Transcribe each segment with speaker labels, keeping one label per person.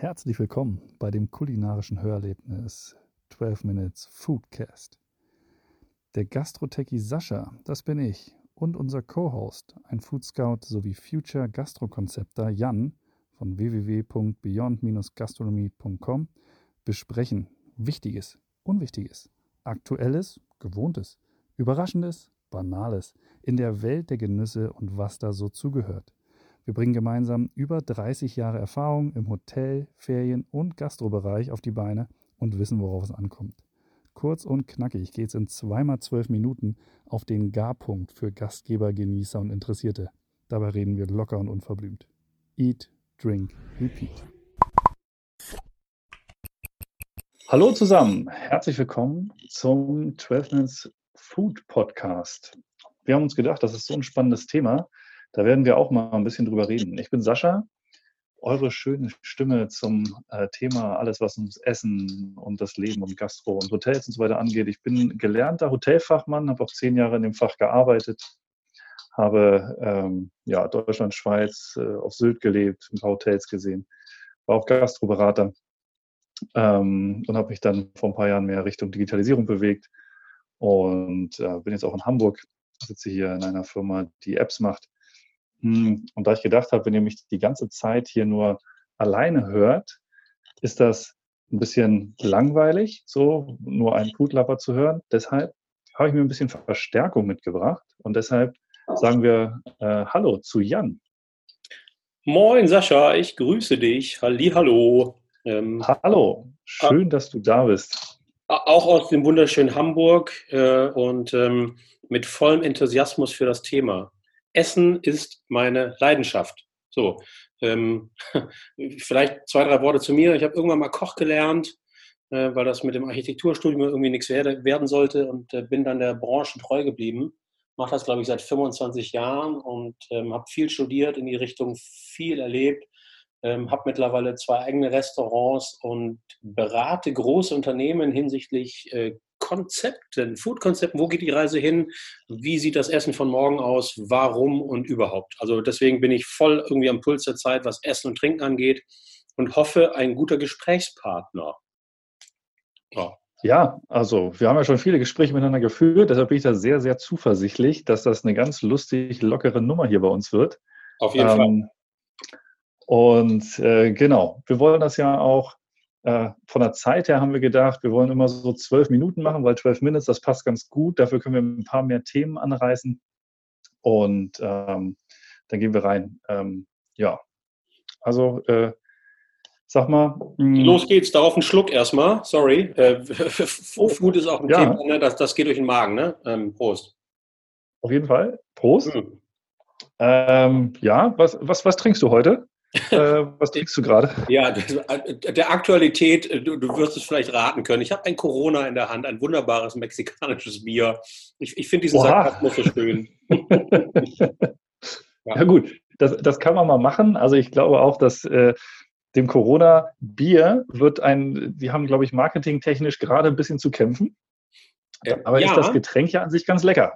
Speaker 1: Herzlich willkommen bei dem kulinarischen Hörerlebnis 12 Minutes Foodcast. Der Gastrotechie Sascha, das bin ich, und unser Co-Host, ein Food Scout sowie Future Gastrokonzepter Jan von www.beyond-gastronomie.com besprechen Wichtiges, Unwichtiges, Aktuelles, Gewohntes, Überraschendes, Banales in der Welt der Genüsse und was da so zugehört. Wir bringen gemeinsam über 30 Jahre Erfahrung im Hotel-, Ferien- und Gastrobereich auf die Beine und wissen, worauf es ankommt. Kurz und knackig geht es in zweimal zwölf Minuten auf den Garpunkt für Gastgeber, Genießer und Interessierte. Dabei reden wir locker und unverblümt. Eat, drink, repeat. Hallo zusammen, herzlich willkommen zum 12 Minutes Food Podcast. Wir haben uns gedacht, das ist so ein spannendes Thema. Da werden wir auch mal ein bisschen drüber reden. Ich bin Sascha, eure schöne Stimme zum äh, Thema alles, was ums Essen und das Leben und Gastro und Hotels und so weiter angeht. Ich bin gelernter Hotelfachmann, habe auch zehn Jahre in dem Fach gearbeitet, habe ähm, ja, Deutschland, Schweiz, äh, auf Sylt gelebt, ein paar Hotels gesehen, war auch Gastroberater ähm, und habe mich dann vor ein paar Jahren mehr Richtung Digitalisierung bewegt und äh, bin jetzt auch in Hamburg, sitze hier in einer Firma, die Apps macht und da ich gedacht habe, wenn ihr mich die ganze Zeit hier nur alleine hört, ist das ein bisschen langweilig, so nur einen Foodlapper zu hören. Deshalb habe ich mir ein bisschen Verstärkung mitgebracht und deshalb sagen wir äh, Hallo zu Jan.
Speaker 2: Moin Sascha, ich grüße dich. Halli, hallo.
Speaker 1: Ähm, hallo, schön, ah, dass du da bist.
Speaker 2: Auch aus dem wunderschönen Hamburg äh, und ähm, mit vollem Enthusiasmus für das Thema. Essen ist meine Leidenschaft. So, ähm, vielleicht zwei, drei Worte zu mir. Ich habe irgendwann mal Koch gelernt, äh, weil das mit dem Architekturstudium irgendwie nichts werde, werden sollte und äh, bin dann der Branche treu geblieben. Mache das, glaube ich, seit 25 Jahren und ähm, habe viel studiert in die Richtung, viel erlebt. Ähm, habe mittlerweile zwei eigene Restaurants und berate große Unternehmen hinsichtlich äh, Konzepten, Food-Konzepten, wo geht die Reise hin, wie sieht das Essen von morgen aus, warum und überhaupt. Also deswegen bin ich voll irgendwie am Puls der Zeit, was Essen und Trinken angeht und hoffe, ein guter Gesprächspartner.
Speaker 1: Ja. Ja, also wir haben ja schon viele Gespräche miteinander geführt, deshalb bin ich da sehr, sehr zuversichtlich, dass das eine ganz lustig, lockere Nummer hier bei uns wird.
Speaker 2: Auf jeden ähm, Fall.
Speaker 1: Und äh, genau, wir wollen das ja auch äh, von der Zeit her haben wir gedacht, wir wollen immer so zwölf Minuten machen, weil zwölf Minuten, das passt ganz gut. Dafür können wir ein paar mehr Themen anreißen. Und ähm, dann gehen wir rein. Ähm, ja, also äh, sag mal.
Speaker 2: Mh, Los geht's, darauf einen Schluck erstmal. Sorry. Äh, Food ist auch ein ja. Thema, ne? das, das geht durch den Magen. Ne? Ähm, Prost.
Speaker 1: Auf jeden Fall. Prost. Mhm. Ähm, ja, was, was, was trinkst du heute? Äh, was trinkst du gerade?
Speaker 2: Ja, äh, der Aktualität, äh, du, du, wirst es vielleicht raten können. Ich habe ein Corona in der Hand, ein wunderbares mexikanisches Bier. Ich, ich finde diesen Sarkasmus so schön.
Speaker 1: ja. ja. gut, das, das kann man mal machen. Also ich glaube auch, dass äh, dem Corona-Bier wird ein, die haben, glaube ich, marketingtechnisch gerade ein bisschen zu kämpfen. Aber ja. ist das Getränk ja an sich ganz lecker?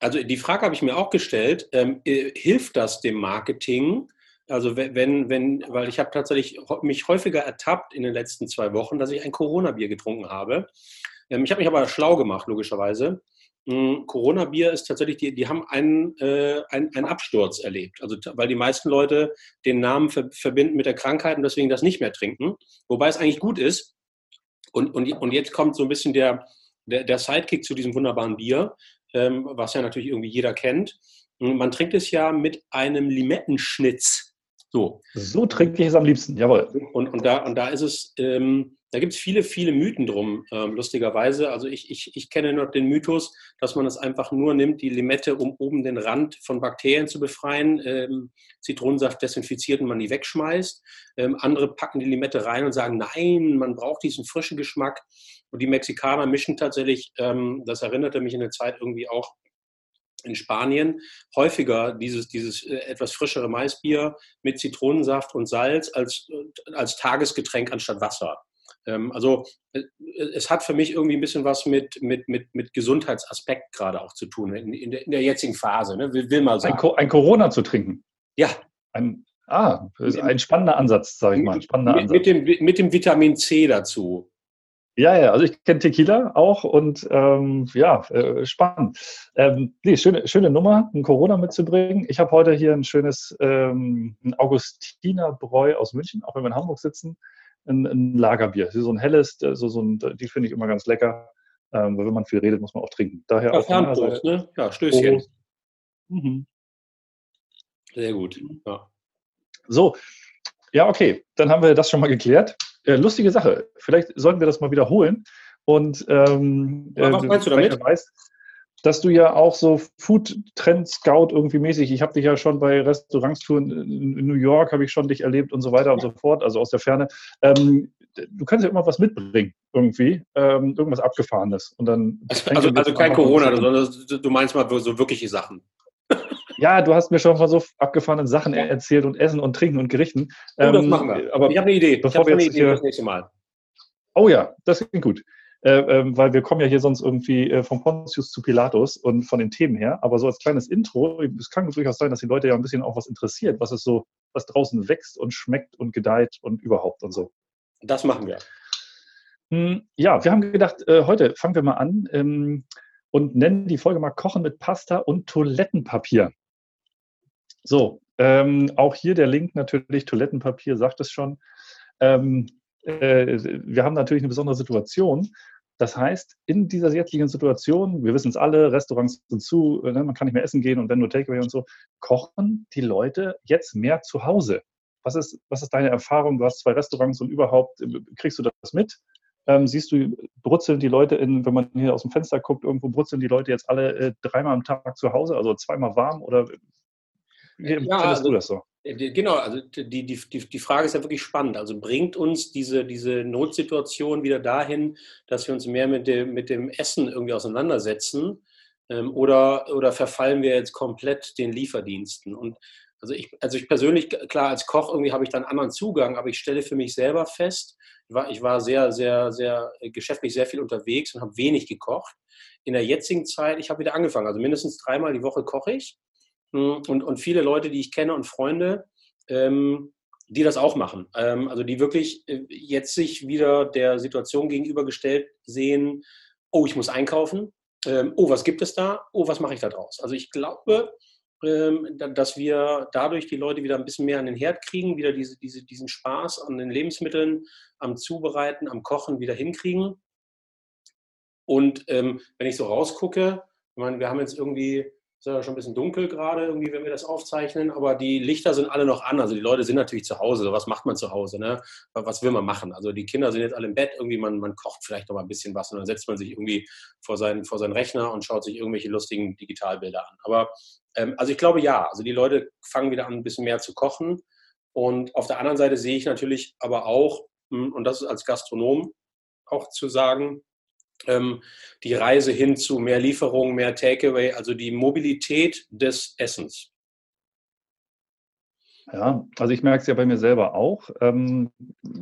Speaker 2: Also die Frage habe ich mir auch gestellt. Ähm, hilft das dem Marketing? Also wenn, wenn, weil ich habe tatsächlich mich häufiger ertappt in den letzten zwei Wochen, dass ich ein Corona-Bier getrunken habe. Ähm, ich habe mich aber schlau gemacht, logischerweise. Hm, Corona-Bier ist tatsächlich, die, die haben einen, äh, einen, einen Absturz erlebt. Also, weil die meisten Leute den Namen ver verbinden mit der Krankheit und deswegen das nicht mehr trinken. Wobei es eigentlich gut ist. Und, und, und jetzt kommt so ein bisschen der, der, der Sidekick zu diesem wunderbaren Bier, ähm, was ja natürlich irgendwie jeder kennt. Hm, man trinkt es ja mit einem Limettenschnitz.
Speaker 1: So. So trinke ich es am liebsten, jawohl.
Speaker 2: Und, und, da, und da ist es, ähm, da gibt es viele, viele Mythen drum, ähm, lustigerweise. Also ich, ich, ich kenne noch den Mythos, dass man es einfach nur nimmt, die Limette, um oben den Rand von Bakterien zu befreien, ähm, Zitronensaft desinfiziert und man die wegschmeißt. Ähm, andere packen die Limette rein und sagen, nein, man braucht diesen frischen Geschmack. Und die Mexikaner mischen tatsächlich, ähm, das erinnerte mich in der Zeit irgendwie auch in Spanien häufiger dieses, dieses äh, etwas frischere Maisbier mit Zitronensaft und Salz als, äh, als Tagesgetränk anstatt Wasser. Ähm, also äh, es hat für mich irgendwie ein bisschen was mit, mit, mit, mit Gesundheitsaspekt gerade auch zu tun, in, in, der, in der jetzigen Phase, ne? will, will mal sagen.
Speaker 1: Ein, ein, Corona zu trinken?
Speaker 2: Ja.
Speaker 1: Ein, Ah, ein spannender Ansatz, sage ich mal. Spannender
Speaker 2: mit, Ansatz. Mit, dem, mit dem Vitamin C dazu.
Speaker 1: Ja, ja, also ich kenne Tequila auch und ähm, ja, äh, spannend. Ähm, nee, schöne, schöne Nummer, ein Corona mitzubringen. Ich habe heute hier ein schönes ähm, ein Augustinerbräu aus München, auch wenn wir in Hamburg sitzen, ein, ein Lagerbier. So ein helles, äh, so, so ein, die finde ich immer ganz lecker, ähm, weil wenn man viel redet, muss man auch trinken.
Speaker 2: Daher ja, auch ne? Ja, Stößchen. Mhm. Sehr gut. Ja.
Speaker 1: So, ja, okay, dann haben wir das schon mal geklärt. Äh, lustige Sache. Vielleicht sollten wir das mal wiederholen. Und ähm,
Speaker 2: was äh, meinst du damit?
Speaker 1: Weißt, dass du ja auch so Food Trend Scout irgendwie mäßig, ich habe dich ja schon bei Restaurantstouren in New York, habe ich schon dich erlebt und so weiter und so fort, also aus der Ferne. Ähm, du kannst ja immer was mitbringen, irgendwie, ähm, irgendwas Abgefahrenes. Und dann
Speaker 2: also, also, also kein Corona, sondern du meinst mal so wirkliche Sachen.
Speaker 1: Ja, du hast mir schon von so abgefahrenen Sachen erzählt und Essen und Trinken und Gerichten.
Speaker 2: Oh, das ähm, machen wir. Aber ich habe eine Idee.
Speaker 1: Bevor ich habe eine Idee hier, das nächste Mal. Oh ja, das klingt gut. Äh, äh, weil wir kommen ja hier sonst irgendwie äh, von Pontius zu Pilatus und von den Themen her. Aber so als kleines Intro, es kann durchaus sein, dass die Leute ja ein bisschen auch was interessiert, was es so, was draußen wächst und schmeckt und gedeiht und überhaupt und so.
Speaker 2: Das machen wir.
Speaker 1: Hm, ja, wir haben gedacht, äh, heute fangen wir mal an ähm, und nennen die Folge mal Kochen mit Pasta und Toilettenpapier. So, ähm, auch hier der Link natürlich, Toilettenpapier sagt es schon. Ähm, äh, wir haben natürlich eine besondere Situation. Das heißt, in dieser jetzigen Situation, wir wissen es alle, Restaurants sind zu, ne, man kann nicht mehr essen gehen und wenn nur Takeaway und so, kochen die Leute jetzt mehr zu Hause. Was ist, was ist deine Erfahrung? Du hast zwei Restaurants und überhaupt, äh, kriegst du das mit? Ähm, siehst du, brutzeln die Leute, in, wenn man hier aus dem Fenster guckt, irgendwo brutzeln die Leute jetzt alle äh, dreimal am Tag zu Hause, also zweimal warm oder
Speaker 2: wie ja, findest also, du das so? Äh, genau, also die, die, die Frage ist ja wirklich spannend. Also bringt uns diese, diese Notsituation wieder dahin, dass wir uns mehr mit dem, mit dem Essen irgendwie auseinandersetzen? Ähm, oder, oder verfallen wir jetzt komplett den Lieferdiensten? Und also ich, also ich persönlich, klar, als Koch irgendwie habe ich dann anderen Zugang, aber ich stelle für mich selber fest, ich war, ich war sehr, sehr, sehr äh, geschäftlich sehr viel unterwegs und habe wenig gekocht. In der jetzigen Zeit, ich habe wieder angefangen, also mindestens dreimal die Woche koche ich und, und viele Leute, die ich kenne und Freunde, ähm, die das auch machen. Ähm, also die wirklich äh, jetzt sich wieder der Situation gegenübergestellt sehen, oh, ich muss einkaufen, ähm, oh, was gibt es da, oh, was mache ich da draus? Also ich glaube, ähm, dass wir dadurch die Leute wieder ein bisschen mehr an den Herd kriegen, wieder diese, diese, diesen Spaß an den Lebensmitteln, am Zubereiten, am Kochen wieder hinkriegen. Und ähm, wenn ich so rausgucke, ich meine, wir haben jetzt irgendwie ist ja schon ein bisschen dunkel gerade, irgendwie, wenn wir das aufzeichnen, aber die Lichter sind alle noch an. Also die Leute sind natürlich zu Hause. Was macht man zu Hause? Ne? Was will man machen? Also die Kinder sind jetzt alle im Bett, irgendwie, man, man kocht vielleicht noch mal ein bisschen was und dann setzt man sich irgendwie vor seinen, vor seinen Rechner und schaut sich irgendwelche lustigen Digitalbilder an. Aber ähm, also ich glaube ja, also die Leute fangen wieder an, ein bisschen mehr zu kochen. Und auf der anderen Seite sehe ich natürlich aber auch, hm, und das ist als Gastronom auch zu sagen, die Reise hin zu mehr Lieferungen, mehr Takeaway, also die Mobilität des Essens.
Speaker 1: Ja, also ich merke es ja bei mir selber auch. Ähm,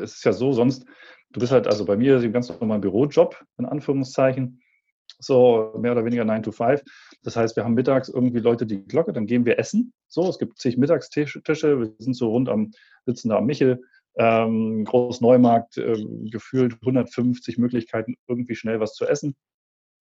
Speaker 1: es ist ja so, sonst, du bist halt, also bei mir ist ein ganz normaler Bürojob, in Anführungszeichen, so mehr oder weniger 9 to 5. Das heißt, wir haben mittags irgendwie Leute die Glocke, dann gehen wir essen. So, es gibt zig Mittagstische, wir sind so rund am, sitzen da am Michel, ähm, Großneumarkt, äh, gefühlt 150 Möglichkeiten, irgendwie schnell was zu essen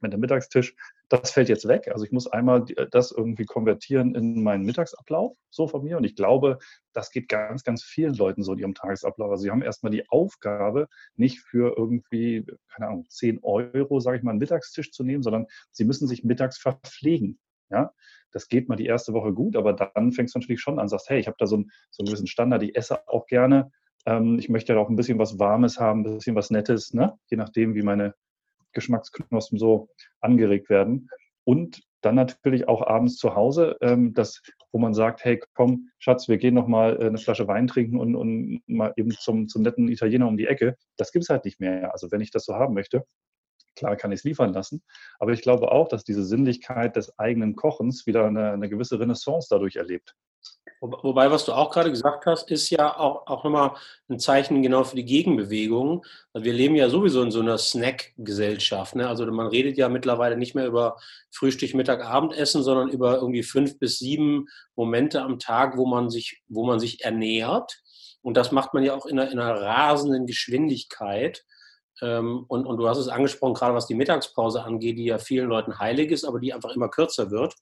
Speaker 1: mit dem Mittagstisch. Das fällt jetzt weg. Also ich muss einmal das irgendwie konvertieren in meinen Mittagsablauf, so von mir. Und ich glaube, das geht ganz, ganz vielen Leuten so in ihrem Tagesablauf. Also sie haben erstmal die Aufgabe, nicht für irgendwie, keine Ahnung, 10 Euro, sage ich mal, einen Mittagstisch zu nehmen, sondern sie müssen sich mittags verpflegen. Ja, das geht mal die erste Woche gut, aber dann fängst du natürlich schon an, sagst, hey, ich habe da so einen, so einen gewissen Standard, ich esse auch gerne ähm, ich möchte ja auch ein bisschen was Warmes haben, ein bisschen was Nettes, ne? je nachdem, wie meine Geschmacksknospen so angeregt werden. Und dann natürlich auch abends zu Hause, ähm, das, wo man sagt, hey, komm, Schatz, wir gehen noch mal äh, eine Flasche Wein trinken und, und mal eben zum, zum netten Italiener um die Ecke. Das gibt es halt nicht mehr. Also wenn ich das so haben möchte, klar kann ich es liefern lassen. Aber ich glaube auch, dass diese Sinnlichkeit des eigenen Kochens wieder eine, eine gewisse Renaissance dadurch erlebt.
Speaker 2: Wobei, was du auch gerade gesagt hast, ist ja auch, auch nochmal ein Zeichen genau für die Gegenbewegung. Wir leben ja sowieso in so einer Snack-Gesellschaft. Ne? Also man redet ja mittlerweile nicht mehr über Frühstück, Mittag, Abendessen, sondern über irgendwie fünf bis sieben Momente am Tag, wo man sich, wo man sich ernährt. Und das macht man ja auch in einer, in einer rasenden Geschwindigkeit. Ähm, und, und du hast es angesprochen, gerade was die Mittagspause angeht, die ja vielen Leuten heilig ist, aber die einfach immer kürzer wird.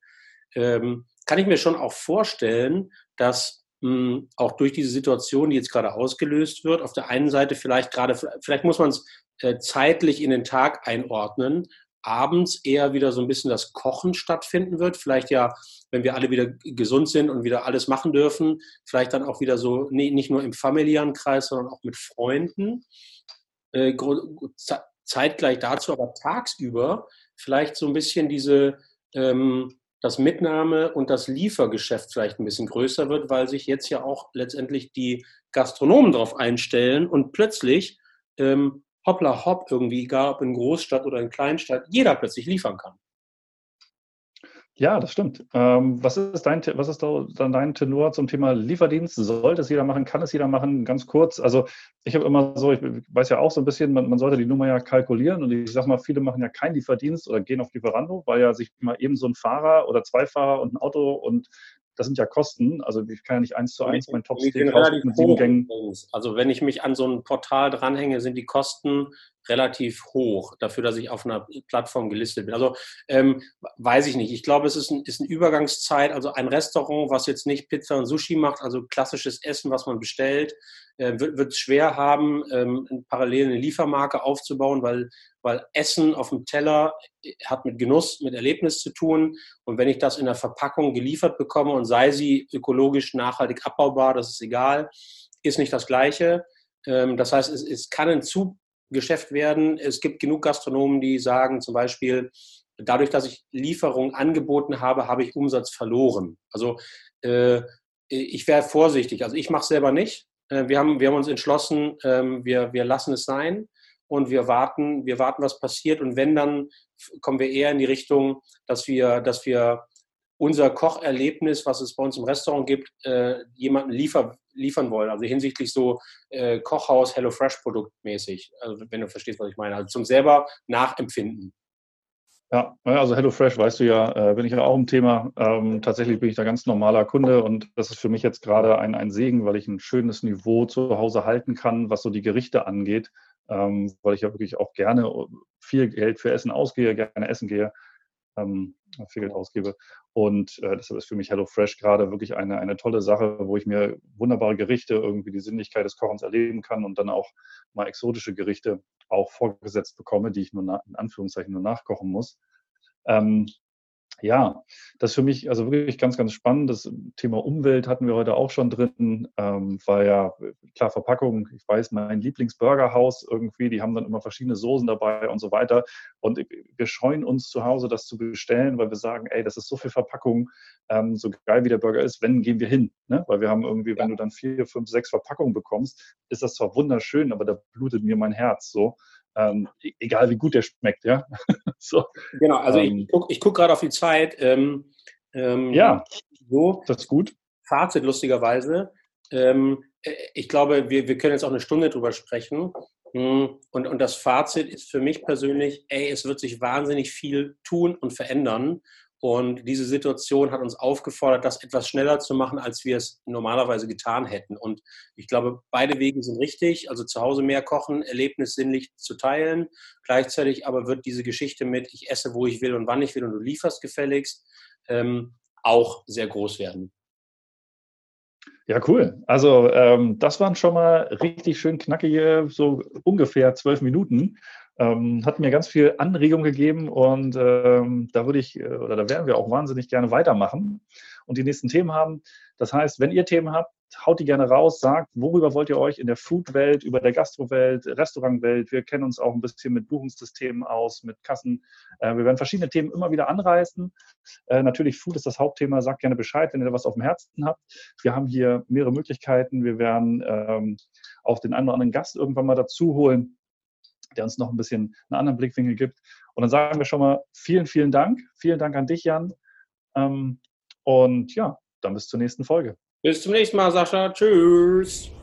Speaker 2: Ähm, kann ich mir schon auch vorstellen, dass mh, hm, auch durch diese Situation, die jetzt gerade ausgelöst wird, auf der einen Seite vielleicht gerade, vielleicht muss man es äh, zeitlich in den Tag einordnen, abends eher wieder so ein bisschen das Kochen stattfinden wird. Vielleicht ja, wenn wir alle wieder gesund sind und wieder alles machen dürfen, vielleicht dann auch wieder so, nee, nicht nur im familiären Kreis, sondern auch mit Freunden. Äh, zeitgleich dazu, aber tagsüber vielleicht so ein bisschen diese, ähm, das Mitnahme- und das Liefergeschäft vielleicht ein bisschen größer wird, weil sich jetzt ja auch letztendlich die Gastronomen darauf einstellen und plötzlich ähm, hoppla hopp irgendwie, egal ob in Großstadt oder in Kleinstadt, jeder plötzlich liefern kann.
Speaker 1: Ja, das stimmt. Ähm, was ist dein, was ist da dann dein Tenor zum Thema Lieferdienst? Sollte es jeder machen? Kann es jeder machen? Ganz kurz. Also ich habe immer so, ich weiß ja auch so ein bisschen, man, man, sollte die Nummer ja kalkulieren und ich sage mal, viele machen ja keinen Lieferdienst oder gehen auf Lieferando, weil ja sich mal eben so ein Fahrer oder zwei Fahrer und ein Auto und das sind ja Kosten. Also ich kann ja nicht eins zu eins mein Top-Steak
Speaker 2: mit sieben Gängen. Also wenn ich mich an so ein Portal dranhänge, sind die Kosten relativ hoch dafür, dass ich auf einer Plattform gelistet bin. Also ähm, weiß ich nicht. Ich glaube, es ist, ein, ist eine Übergangszeit. Also ein Restaurant, was jetzt nicht Pizza und Sushi macht, also klassisches Essen, was man bestellt, äh, wird es schwer haben, ähm, parallel eine Liefermarke aufzubauen, weil, weil Essen auf dem Teller äh, hat mit Genuss, mit Erlebnis zu tun. Und wenn ich das in der Verpackung geliefert bekomme und sei sie ökologisch nachhaltig abbaubar, das ist egal, ist nicht das Gleiche. Ähm, das heißt, es, es kann ein Zugeschäft werden. Es gibt genug Gastronomen, die sagen zum Beispiel, dadurch, dass ich Lieferung angeboten habe, habe ich Umsatz verloren. Also äh, ich wäre vorsichtig. Also ich mache es selber nicht. Äh, wir, haben, wir haben uns entschlossen, ähm, wir, wir lassen es sein und wir warten, wir warten, was passiert. Und wenn, dann kommen wir eher in die Richtung, dass wir, dass wir unser Kocherlebnis, was es bei uns im Restaurant gibt, äh, jemanden liefer, liefern wollen. Also hinsichtlich so äh, Kochhaus, HelloFresh-Produkt mäßig. Also wenn du verstehst, was ich meine. Also zum selber nachempfinden.
Speaker 1: Ja, also HelloFresh, weißt du ja, äh, bin ich ja auch im Thema. Ähm, tatsächlich bin ich da ganz normaler Kunde und das ist für mich jetzt gerade ein, ein Segen, weil ich ein schönes Niveau zu Hause halten kann, was so die Gerichte angeht, ähm, weil ich ja wirklich auch gerne viel Geld für Essen ausgehe, gerne essen gehe, ähm, viel Geld ausgebe. Und äh, deshalb ist für mich HelloFresh gerade wirklich eine, eine tolle Sache, wo ich mir wunderbare Gerichte, irgendwie die Sinnlichkeit des Kochens erleben kann und dann auch mal exotische Gerichte auch vorgesetzt bekomme, die ich nur in Anführungszeichen nur nachkochen muss. Ähm, ja, das ist für mich also wirklich ganz, ganz spannend. Das Thema Umwelt hatten wir heute auch schon drin, ähm, weil ja, klar, Verpackung, ich weiß, mein Lieblingsburgerhaus irgendwie, die haben dann immer verschiedene Soßen dabei und so weiter. Und wir scheuen uns zu Hause, das zu bestellen, weil wir sagen, ey, das ist so viel Verpackung, ähm, so geil wie der Burger ist, wenn gehen wir hin. Ne? Weil wir haben irgendwie, ja. wenn du dann vier, fünf, sechs Verpackungen bekommst, ist das zwar wunderschön, aber da blutet mir mein Herz so ähm, egal wie gut der schmeckt, ja.
Speaker 2: so. Genau, also ähm, ich gucke guck gerade auf die Zeit. Ähm,
Speaker 1: ähm, ja, so. das ist gut.
Speaker 2: Fazit lustigerweise. Ähm, äh, ich glaube, wir, wir können jetzt auch eine Stunde drüber sprechen. Hm, und, und das Fazit ist für mich persönlich, ey, es wird sich wahnsinnig viel tun und verändern. Und diese Situation hat uns aufgefordert, das etwas schneller zu machen, als wir es normalerweise getan hätten. Und ich glaube, beide Wege sind richtig. Also zu Hause mehr kochen, Erlebnis sinnlich zu teilen. Gleichzeitig aber wird diese Geschichte mit, ich esse, wo ich will und wann ich will und du lieferst gefälligst, ähm, auch sehr groß werden.
Speaker 1: Ja, cool. Also ähm, das waren schon mal richtig schön knackige, so ungefähr zwölf Minuten ähm, hat mir ganz viel Anregung gegeben und ähm, da würde ich äh, oder da werden wir auch wahnsinnig gerne weitermachen und die nächsten Themen haben. Das heißt, wenn ihr Themen habt, haut die gerne raus, sagt, worüber wollt ihr euch in der Food-Welt, über der Gastro-Welt, Restaurant-Welt, wir kennen uns auch ein bisschen mit Buchungssystemen aus, mit Kassen. Äh, wir werden verschiedene Themen immer wieder anreißen. Äh, natürlich, Food ist das Hauptthema, sagt gerne Bescheid, wenn ihr da was auf dem Herzen habt. Wir haben hier mehrere Möglichkeiten. Wir werden ähm, auch den einen oder anderen Gast irgendwann mal dazu holen, der uns noch ein bisschen einen anderen Blickwinkel gibt. Und dann sagen wir schon mal vielen, vielen Dank. Vielen Dank an dich, Jan. Ähm, und ja, dann bis zur nächsten Folge.
Speaker 2: Bis zum nächsten Mal, Sascha. Tschüss.